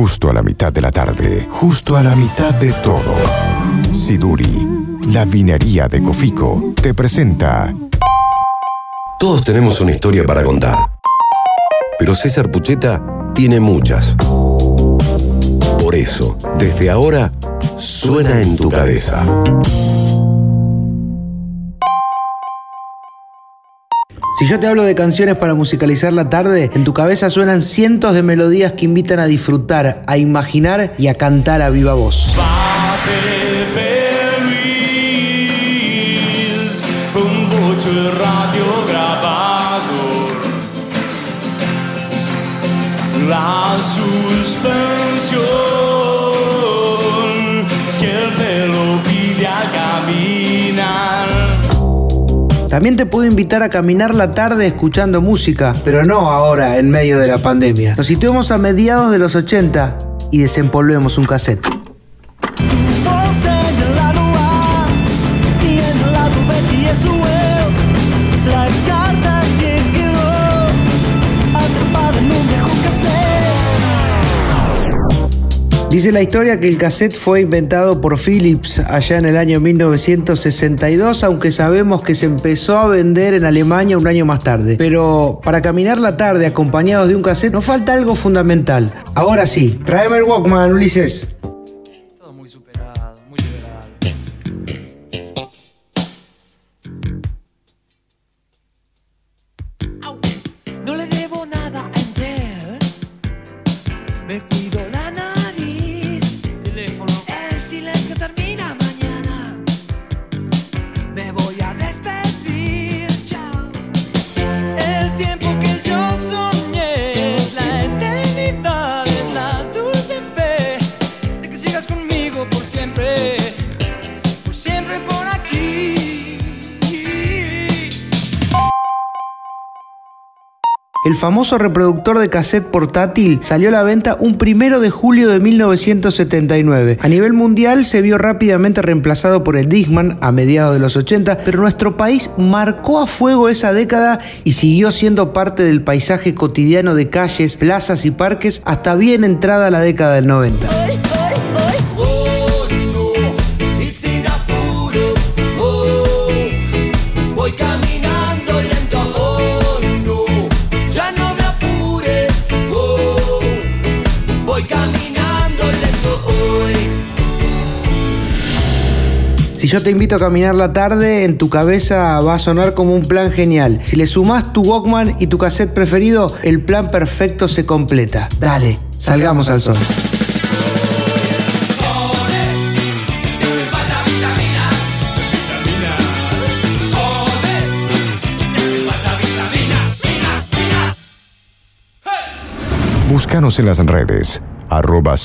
justo a la mitad de la tarde, justo a la mitad de todo. Siduri, la vinería de Cofico, te presenta. Todos tenemos una historia para contar, pero César Pucheta tiene muchas. Por eso, desde ahora, suena en tu cabeza. Si yo te hablo de canciones para musicalizar la tarde, en tu cabeza suenan cientos de melodías que invitan a disfrutar, a imaginar y a cantar a viva voz. También te puedo invitar a caminar la tarde escuchando música, pero no ahora en medio de la pandemia. Nos situemos a mediados de los 80 y desempolvemos un cassette. Dice la historia que el cassette fue inventado por Philips allá en el año 1962, aunque sabemos que se empezó a vender en Alemania un año más tarde. Pero para caminar la tarde acompañados de un cassette nos falta algo fundamental. Ahora sí, tráeme el Walkman, Ulises. El famoso reproductor de cassette portátil salió a la venta un primero de julio de 1979. A nivel mundial se vio rápidamente reemplazado por el Discman a mediados de los 80, pero nuestro país marcó a fuego esa década y siguió siendo parte del paisaje cotidiano de calles, plazas y parques hasta bien entrada la década del 90. Si yo te invito a caminar la tarde, en tu cabeza va a sonar como un plan genial. Si le sumas tu Walkman y tu cassette preferido, el plan perfecto se completa. Dale, salgamos al sol. Búscanos en las redes arroba.